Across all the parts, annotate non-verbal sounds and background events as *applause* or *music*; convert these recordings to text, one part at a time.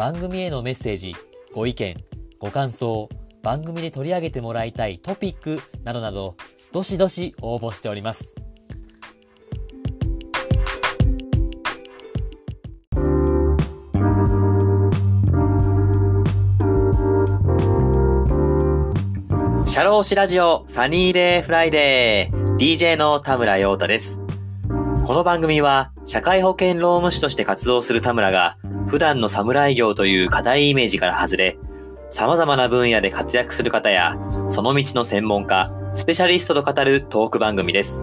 番組へのメッセージご意見ご感想番組で取り上げてもらいたいトピックなどなどどしどし応募しておりますシャローシラジオサニーデーフライデー DJ の田村陽太です。この番組は社会保険労務士として活動する田村が普段の侍業という固いイメージから外れ様々な分野で活躍する方やその道の専門家、スペシャリストと語るトーク番組です。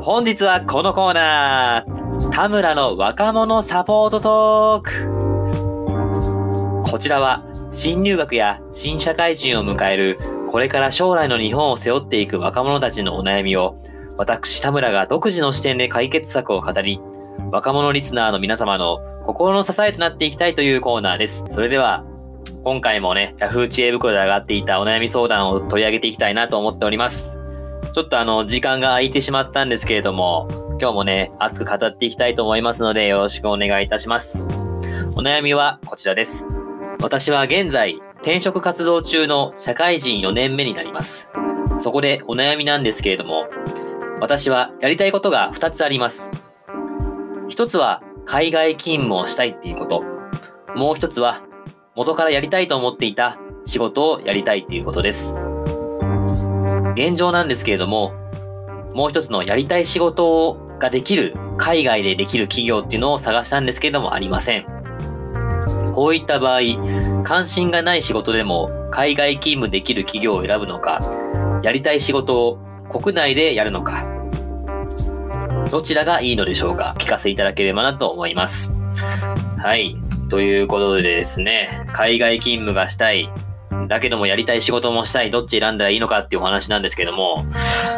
本日はこのコーナー田村の若者サポートトークこちらは新入学や新社会人を迎えるこれから将来の日本を背負っていく若者たちのお悩みを、私田村が独自の視点で解決策を語り、若者リスナーの皆様の心の支えとなっていきたいというコーナーです。それでは、今回もね、Yahoo 知恵袋で上がっていたお悩み相談を取り上げていきたいなと思っております。ちょっとあの、時間が空いてしまったんですけれども、今日もね、熱く語っていきたいと思いますので、よろしくお願いいたします。お悩みはこちらです。私は現在、転職活動中の社会人4年目になります。そこでお悩みなんですけれども、私はやりたいことが2つあります。一つは海外勤務をしたいっていうこと。もう一つは元からやりたいと思っていた仕事をやりたいっていうことです。現状なんですけれども、もう一つのやりたい仕事ができる、海外でできる企業っていうのを探したんですけれどもありません。こういった場合、関心がない仕事でも海外勤務できる企業を選ぶのか、やりたい仕事を国内でやるのか、どちらがいいのでしょうか？聞かせいただければなと思います。はい。ということでですね、海外勤務がしたい、だけどもやりたい仕事もしたい、どっち選んだらいいのかっていうお話なんですけども、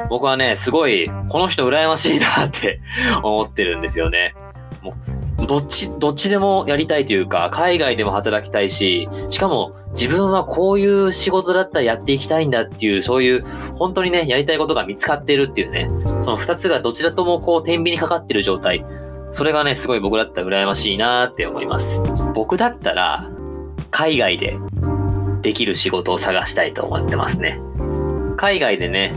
僕はね、すごい、この人羨ましいなって思ってるんですよね。もうどっち、どっちでもやりたいというか、海外でも働きたいし、しかも自分はこういう仕事だったらやっていきたいんだっていう、そういう、本当にね、やりたいことが見つかってるっていうね、その二つがどちらともこう、天秤にかかってる状態。それがね、すごい僕だったら羨ましいなって思います。僕だったら、海外でできる仕事を探したいと思ってますね。海外でね、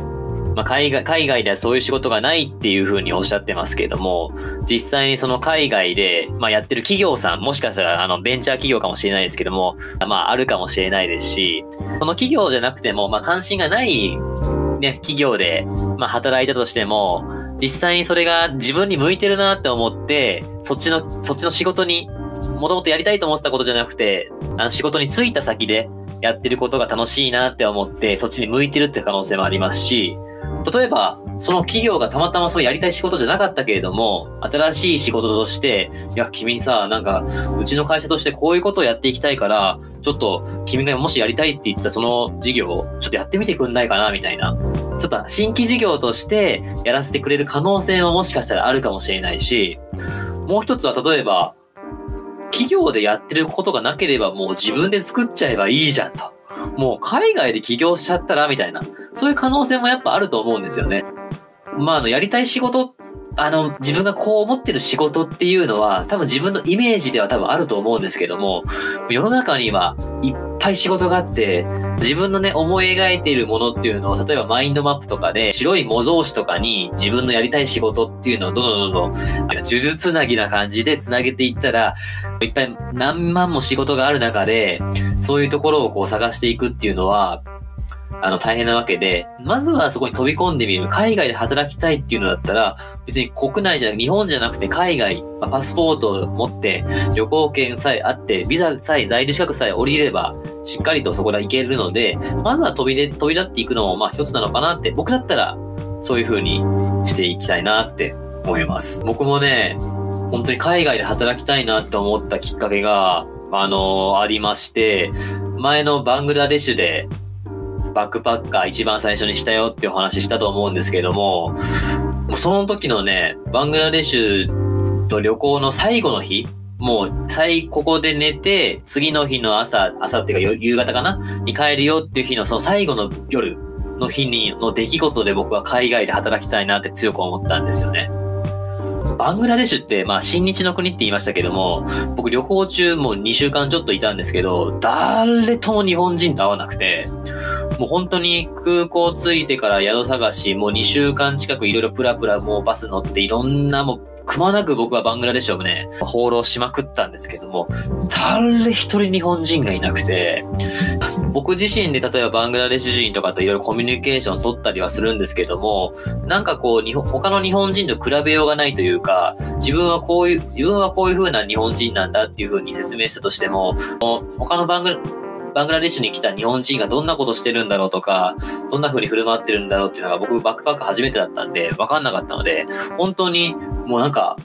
まあ、海外、海外ではそういう仕事がないっていうふうにおっしゃってますけども、実際にその海外で、まあ、やってる企業さん、もしかしたらあのベンチャー企業かもしれないですけども、まあ、あるかもしれないですし、その企業じゃなくても、まあ、関心がない、ね、企業で、まあ、働いたとしても、実際にそれが自分に向いてるなって思って、そっちの、そっちの仕事に、もともとやりたいと思ってたことじゃなくて、あの仕事に就いた先でやってることが楽しいなって思って、そっちに向いてるって可能性もありますし、例えば、その企業がたまたまそうやりたい仕事じゃなかったけれども、新しい仕事として、いや、君さ、なんか、うちの会社としてこういうことをやっていきたいから、ちょっと、君がもしやりたいって言ったその事業を、ちょっとやってみてくんないかな、みたいな。ちょっと新規事業としてやらせてくれる可能性ももしかしたらあるかもしれないし、もう一つは例えば、企業でやってることがなければもう自分で作っちゃえばいいじゃんと。もう海外で起業しちゃったらみたいな。そういう可能性もやっぱあると思うんですよね。まあ、あの、やりたい仕事、あの、自分がこう思ってる仕事っていうのは、多分自分のイメージでは多分あると思うんですけども、世の中にはいっぱい仕事があって、自分のね、思い描いているものっていうのを、例えばマインドマップとかで、白い模造紙とかに自分のやりたい仕事っていうのをどんどんどんどん、呪術つなぎな感じでつなげていったら、いっぱい何万も仕事がある中で、そういうところをこう探していくっていうのは、あの、大変なわけで、まずはそこに飛び込んでみる。海外で働きたいっていうのだったら、別に国内じゃ、日本じゃなくて海外、まあパスポートを持って、旅行券さえあって、ビザさえ、在留資格さえ降りれば、しっかりとそこで行けるので、まずは飛びで、飛び立っていくのも、まあ一つなのかなって、僕だったら、そういう風にしていきたいなって思います。僕もね、本当に海外で働きたいなって思ったきっかけが、あのありまして、前のバングラデシュでバックパッカー一番最初にしたよってお話ししたと思うんですけども、もうその時のね、バングラデシュと旅行の最後の日、もう、最、ここで寝て、次の日の朝、朝っていうか夕方かなに帰るよっていう日のその最後の夜の日に、の出来事で僕は海外で働きたいなって強く思ったんですよね。バングラデシュって、まあ、新日の国って言いましたけども、僕旅行中もう2週間ちょっといたんですけど、誰とも日本人と会わなくて、もう本当に空港着いてから宿探し、もう2週間近くいろいろプラプラもうバス乗っていろんなもうくまなく僕はバングラデシュをね、放浪しまくったんですけども、誰一人日本人がいなくて、僕自身で例えばバングラデシュ人とかといろいろコミュニケーション取ったりはするんですけども、なんかこう、他の日本人と比べようがないというか、自分はこういう、自分はこういう風な日本人なんだっていう風に説明したとしても、他のバングラ、バングラデシュに来た日本人がどんなことしてるんだろうとか、どんな風に振る舞ってるんだろうっていうのが僕バックパック初めてだったんで、わかんなかったので、本当にもうなんか、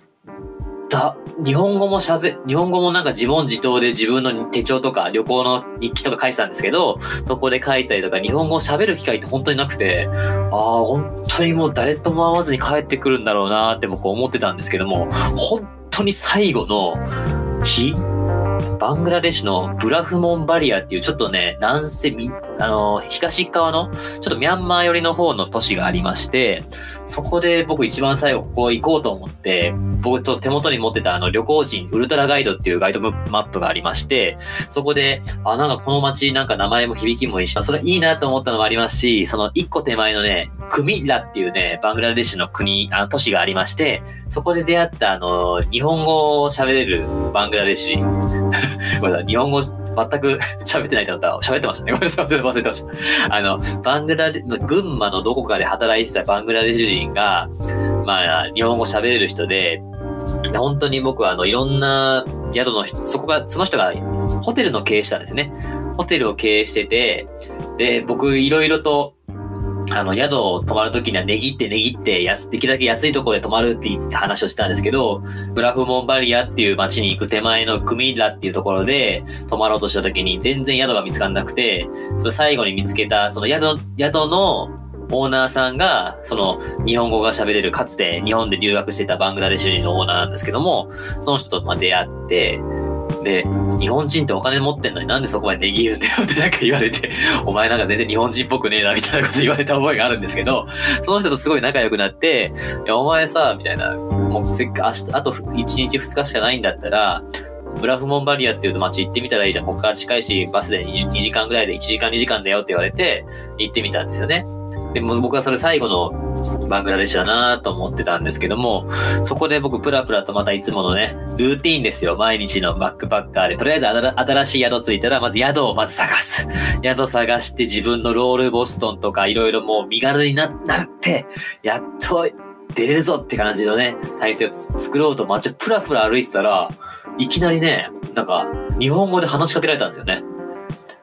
だ、日本語も喋、日本語もなんか自問自答で自分の手帳とか旅行の日記とか書いてたんですけど、そこで書いたりとか日本語を喋る機会って本当になくて、ああ、本当にもう誰とも会わずに帰ってくるんだろうなって僕思ってたんですけども、本当に最後の日バングラデシュのブラフモンバリアっていうちょっとね、南西、あの、東側の、ちょっとミャンマー寄りの方の都市がありまして、そこで僕一番最後ここ行こうと思って、僕と手元に持ってたあの旅行人ウルトラガイドっていうガイドマップがありまして、そこで、あ、なんかこの街なんか名前も響きもいいし、それいいなと思ったのもありますし、その一個手前のね、クミラっていうね、バングラデシュの国、あの都市がありまして、そこで出会ったあの、日本語を喋れるバングラデシュ人。*laughs* ごめんなさい、日本語全く *laughs* 喋ってないってことは喋ってましたね。ごめんなさい、忘れてました。あの、バングラデ、群馬のどこかで働いてたバングラデシュ人が、まあ、日本語喋れる人で、本当に僕はあの、いろんな宿の人、そこが、その人がホテルの経営したんですよね。ホテルを経営してて、で、僕いろいろと、あの、宿を泊まるときには値切って値切って、安、できるだけ安いところで泊まるって言って話をしたんですけど、ブラフモンバリアっていう街に行く手前のクミラっていうところで泊まろうとしたときに全然宿が見つかんなくて、その最後に見つけた、その宿、宿のオーナーさんが、その日本語が喋れる、かつて日本で留学してたバングラデシュ人のオーナーなんですけども、その人とま出会って、で、日本人ってお金持ってんのになんでそこまで値切るんだよってなんか言われて、お前なんか全然日本人っぽくねえなみたいなこと言われた覚えがあるんですけど、その人とすごい仲良くなって、いや、お前さ、みたいな、もうせっか、明日、あと1日2日しかないんだったら、ブラフモンバリアっていうと街行ってみたらいいじゃん。ここから近いし、バスで 2, 2時間ぐらいで1時間2時間だよって言われて、行ってみたんですよね。でも僕はそれ最後のバングラデシュだなと思ってたんですけども、そこで僕プラプラとまたいつものね、ルーティーンですよ。毎日のバックパッカーで。とりあえず新しい宿着いたら、まず宿をまず探す。宿探して自分のロールボストンとかいろいろもう身軽になって、やっと出れるぞって感じのね、体制を作ろうと街をプラプラ歩いてたら、いきなりね、なんか、日本語で話しかけられたんですよね。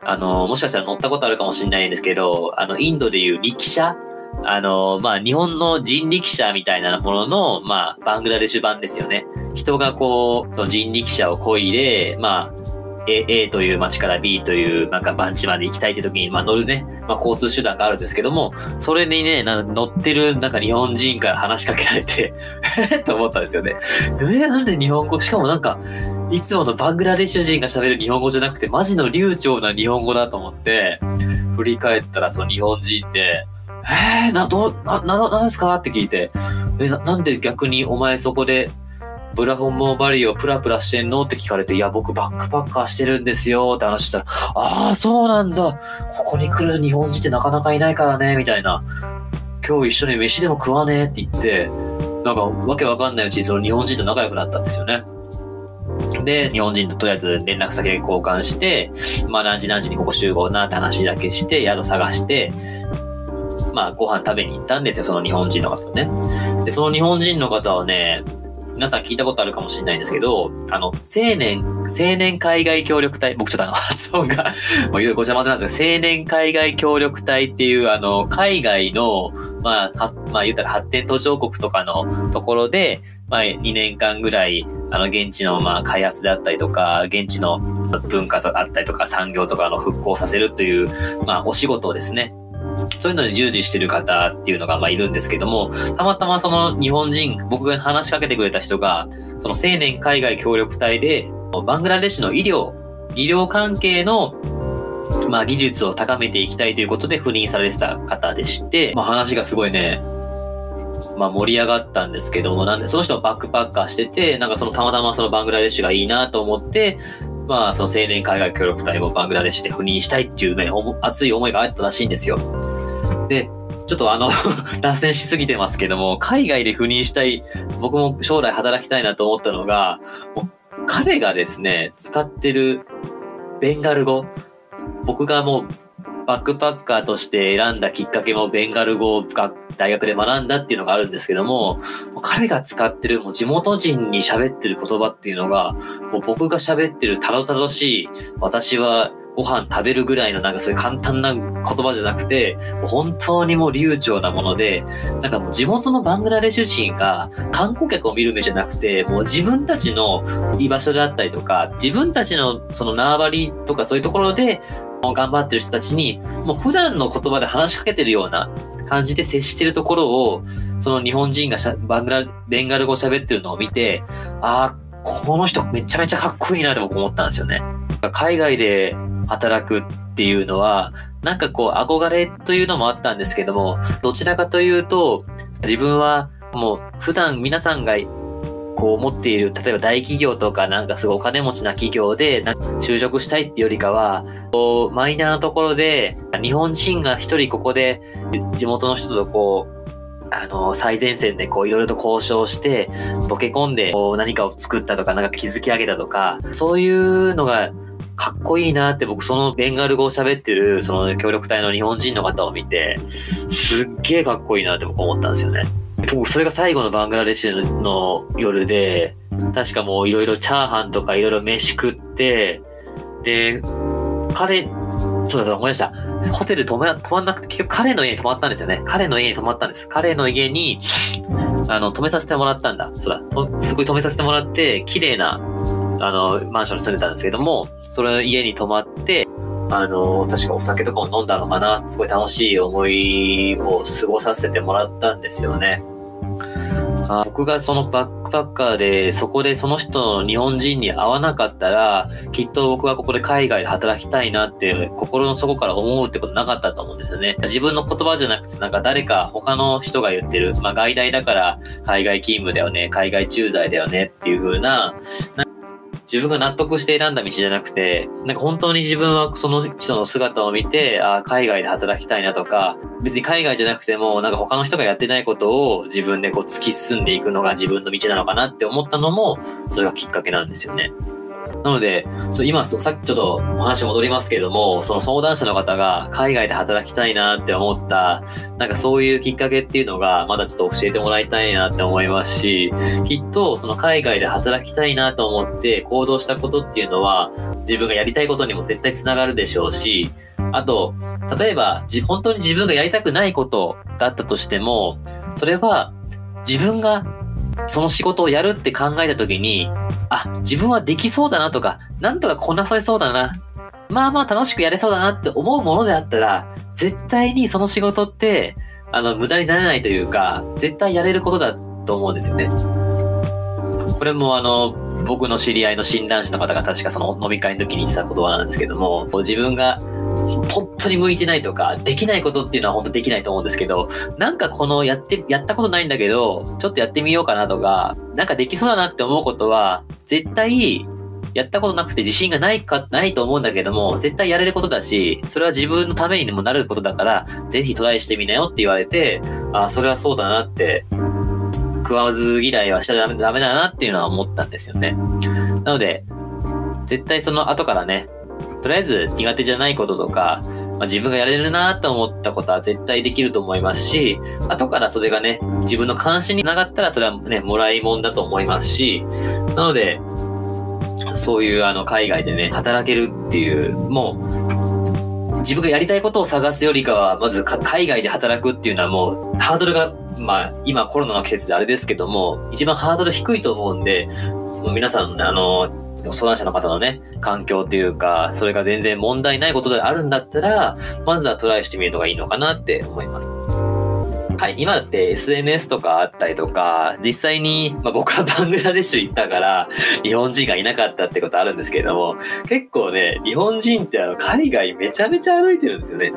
あの、もしかしたら乗ったことあるかもしれないんですけど、あの、インドでいう力車あの、まあ、日本の人力車みたいなものの、まあ、バングラデシュ版ですよね。人がこう、その人力車をこいで、まあ、A, A という街から B というなんか番地まで行きたいって時に、まあ、乗るね、まあ、交通手段があるんですけども、それにね、乗ってるなんか日本人から話しかけられて *laughs* と思ったんですよね。えー、なんで日本語？しかもなんか、いつものバングラデシュ人が喋る日本語じゃなくて、マジの流暢な日本語だと思って、振り返ったらその日本人って、えー、な、ど、な、な、なんですか？って聞いて、えな、なんで逆にお前そこでブラホンモバリーをプラプラしてんの？って聞かれて、いや、僕バックパッカーしてるんですよって話したら、ああ、そうなんだ。ここに来る日本人ってなかなかいないからね、みたいな。今日一緒に飯でも食わねえって言って、なんかわけわかんないうちにその日本人と仲良くなったんですよね。で、日本人ととりあえず連絡先交換して、まあ何時何時にここ集合なって話だけして、宿探して、まあご飯食べに行ったんですよ、その日本人の方ね。で、その日本人の方はね、皆さん聞いたことあるかもしれないんですけど、あの、青年、青年海外協力隊、僕ちょっとあの、*laughs* 発音がもういろいろごちゃ混ぜなんですけど、青年海外協力隊っていう、あの、海外の、まあ、は、まあ言ったら発展途上国とかのところで、まあ2年間ぐらい、あの、現地の、まあ開発であったりとか、現地の、文化とあったりとか産業とかの復興させるという、まあ、お仕事をですね、そういうのに従事してる方っていうのが、まあ、いるんですけども、たまたまその日本人、僕が話しかけてくれた人が、その青年海外協力隊で、バングラデシュの医療、医療関係のまあ、技術を高めていきたいということで赴任されてた方でして、まあ、話がすごいね、まあ、盛り上がったんですけども、なんで、その人はバックパッカーしてて、なんかそのたまたまそのバングラデシュがいいなと思って、まあ、その青年海外協力隊もバングラデシュで赴任したいっていうね、熱い思いがあったらしいんですよ。で、ちょっとあの *laughs* 脱線しすぎてますけども、海外で赴任したい、僕も将来働きたいなと思ったのが、彼がですね、使ってるベンガル語、僕がもうバックパッカーとして選んだきっかけもベンガル語を大学で学んだっていうのがあるんですけども、彼が使ってるもう地元人に喋ってる言葉っていうのが、もう僕が喋ってるたどたどしい、私はご飯食べるぐらいのなんかそういう簡単な言葉じゃなくて、本当にもう流暢なもので、なんかもう地元のバングラデシュ人が観光客を見る目じゃなくて、もう自分たちの居場所であったりとか、自分たちのその縄張りとかそういうところで頑張ってる人たちに、もう普段の言葉で話しかけてるような感じで接してるところを、その日本人がバングラ、ベンガル語喋ってるのを見て、ああ、この人めちゃめちゃかっこいいなって僕思ったんですよね。海外で働くっていうのは、なんかこう憧れというのもあったんですけども、どちらかというと、自分はもう普段皆さんがこう持っている、例えば大企業とかなんかすごいお金持ちな企業で就職したいっていうよりかは、こうマイナーなところで日本人が一人ここで地元の人とこうあの、最前線でこういろいろと交渉して、溶け込んでこう何かを作ったとか、なんか築き上げたとか、そういうのがかっこいいなって僕そのベンガル語を喋ってるその協力隊の日本人の方を見て、すっげえかっこいいなって僕思ったんですよね。僕それが最後のバングラデシュの夜で、確かもういろいろチャーハンとかいろいろ飯食って、で、彼、そうだそう思い出した。ホテル泊ま、泊まんなくて、結局彼の家に泊まったんですよね。彼の家に泊まったんです。彼の家に、あの、泊めさせてもらったんだ。そうだ。すごい泊めさせてもらって、綺麗な、あの、マンションに住んでたんですけども、その家に泊まって、あの、確かお酒とかも飲んだのかな。すごい楽しい思いを過ごさせてもらったんですよね。あ僕がそのバックパッカーで、そこでその人の日本人に会わなかったら、きっと僕はここで海外で働きたいなって、心の底から思うってことなかったと思うんですよね。自分の言葉じゃなくて、なんか誰か他の人が言ってる、まあ外大だから海外勤務だよね、海外駐在だよねっていう風な、自分が納得して選んだ道じゃなくて、なんか本当に自分はその人の姿を見て、あ海外で働きたいなとか、別に海外じゃなくても、なんか他の人がやってないことを自分でこう突き進んでいくのが自分の道なのかなって思ったのも、それがきっかけなんですよね。なので、今、さっきちょっとお話戻りますけれども、その相談者の方が海外で働きたいなって思った、なんかそういうきっかけっていうのが、まだちょっと教えてもらいたいなって思いますし、きっとその海外で働きたいなと思って行動したことっていうのは、自分がやりたいことにも絶対つながるでしょうし、あと、例えば、本当に自分がやりたくないことだったとしても、それは自分がその仕事をやるって考えた時に、あ、自分はできそうだなとか、なんとかこなされそうだな。まあまあ楽しくやれそうだなって思うものであったら、絶対にその仕事って、あの、無駄にならないというか、絶対やれることだと思うんですよね。これもあの、僕の知り合いの診断士の方が確かその飲み会の時に言ってた言葉なんですけども、自分が本当に向いてないとか、できないことっていうのは本当できないと思うんですけど、なんかこのやって、やったことないんだけど、ちょっとやってみようかなとか、なんかできそうだなって思うことは、絶対、やったことなくて自信がないか、ないと思うんだけども、絶対やれることだし、それは自分のためにでもなることだから、ぜひトライしてみなよって言われて、あ、それはそうだなって、食わず嫌いはしちゃダメだなっていうのは思ったんですよね。なので、絶対その後からね、とりあえず苦手じゃないこととか、まあ、自分がやれるなと思ったことは絶対できると思いますし、後からそれがね、自分の関心につながったらそれはね、もらいもんだと思いますし、なので、そういうあの海外でね、働けるっていう、もう、自分がやりたいことを探すよりかは、まず海外で働くっていうのはもう、ハードルが、まあ、今コロナの季節であれですけども、一番ハードル低いと思うんで、もう皆さん、あの、相談者の方のね、環境っていうか、それが全然問題ないことであるんだったら、まずはトライしてみるのがいいのかなって思います。はい、今だって SNS とかあったりとか、実際に、まあ、僕はバングラデシュ行ったから、日本人がいなかったってことあるんですけれども、結構ね、日本人ってあの、海外めちゃめちゃ歩いてるんですよね。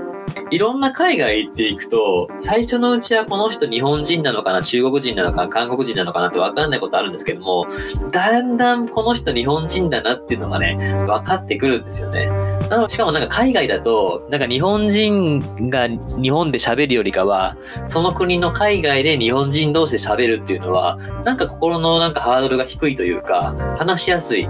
いろんな海外行っていくと、最初のうちはこの人日本人なのかな、中国人なのかな、韓国人なのかなってわかんないことあるんですけども、だんだんこの人日本人だなっていうのがね、分かってくるんですよね。なのしかもなんか海外だと、なんか日本人が日本で喋るよりかは、その国の海外で日本人同士で喋るっていうのは、なんか心のなんかハードルが低いというか、話しやすい。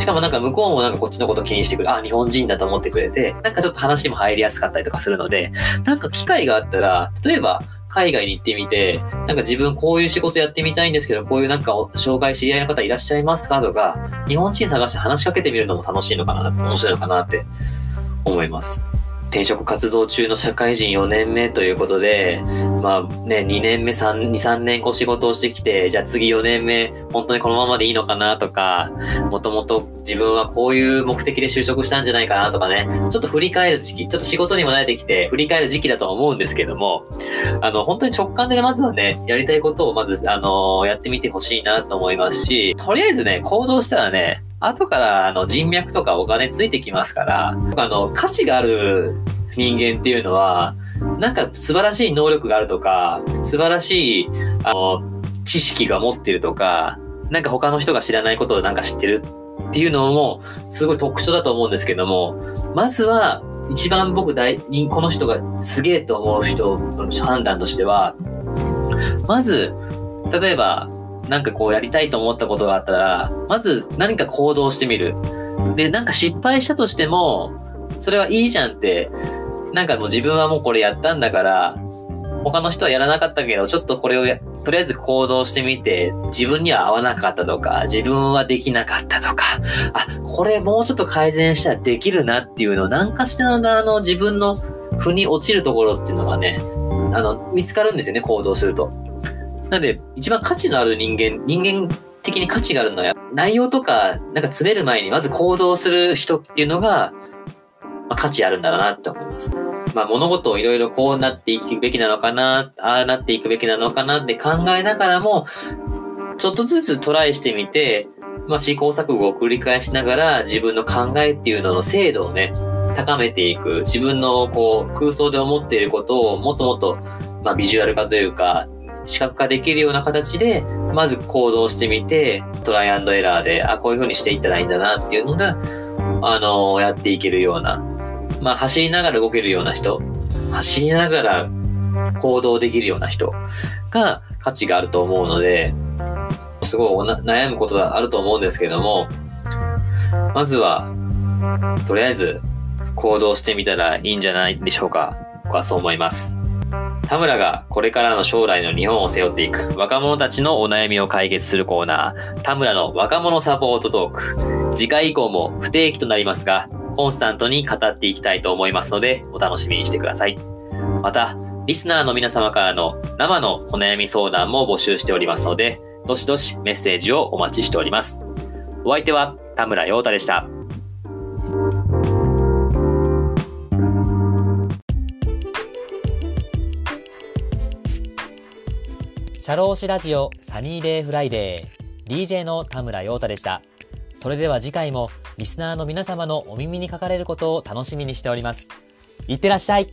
しかもなんか向こうもなんかこっちのこと気にしてくる。あ、日本人だと思ってくれて、なんかちょっと話も入りやすかったりとかするので、なんか機会があったら、例えば、海外に行ってみて、なんか自分こういう仕事やってみたいんですけど、こういうなんか障害知り合いの方いらっしゃいますかとか、日本人探して話しかけてみるのも楽しいのかな、面白いのかなって思います。転職活動中の社会人4年目ということで、まあね、2年目、3、2、3年こう仕事をしてきて、じゃあ次4年目、本当にこのままでいいのかなとか、もともと自分はこういう目的で就職したんじゃないかなとかね、ちょっと振り返る時期、ちょっと仕事にも慣れてきて、振り返る時期だとは思うんですけども、あの、本当に直感でまずはね、やりたいことをまず、あのやってみてほしいなと思いますし、とりあえずね、行動したらね、後からあの人脈とかお金ついてきますから、あの、価値がある人間っていうのは、なんか素晴らしい能力があるとか、素晴らしい、あの、知識が持ってるとか、なんか他の人が知らないことをなんか知ってるっていうのも、すごい特徴だと思うんですけども、まずは、一番僕大、この人がすげえと思う人の判断としては、まず、例えば、なんかこうやりたいと思ったことがあったら、まず何か行動してみる。で、なんか失敗したとしても、それはいいじゃんって、なんかもう自分はもうこれやったんだから、他の人はやらなかったけど、ちょっとこれをとりあえず行動してみて、自分には合わなかったとか、自分はできなかったとか、あ、これもうちょっと改善したらできるなっていうのを、何かしらのあの自分の負に落ちるところっていうのがね、あの、見つかるんですよね、行動すると。なんで、一番価値のある人間、人間的に価値があるのは、内容とか、なんか詰める前にまず行動する人っていうのが、まあ、価値あるんだろうなって思います。まあ、物事をいろいろこうなっていくべきなのかな、ああなっていくべきなのかなって考えながらも、ちょっとずつトライしてみて、まあ、試行錯誤を繰り返しながら自分の考えっていうのの精度をね、高めていく。自分のこう空想で思っていることをもっともっと、まあ、ビジュアル化というか、視覚化できるような形で、まず行動してみて、トライアンドエラーで、あ、こういう風にしていったらいいんだなっていうのが、あの、やっていけるような。まあ、走りながら動けるような人、走りながら行動できるような人が価値があると思うので、すごい悩むことがあると思うんですけども、まずは、とりあえず行動してみたらいいんじゃないでしょうか。僕はそう思います。田村がこれからの将来の日本を背負っていく若者たちのお悩みを解決するコーナー、田村の若者サポートトーク。次回以降も不定期となりますが、コンスタントに語っていきたいと思いますので、お楽しみにしてください。また、リスナーの皆様からの生のお悩み相談も募集しておりますので、どしどしメッセージをお待ちしております。お相手は田村陽太でした。シャローシラジオサニーデイフライデー DJ の田村陽太でした。それでは次回もリスナーの皆様のお耳にかかれることを楽しみにしております。いってらっしゃい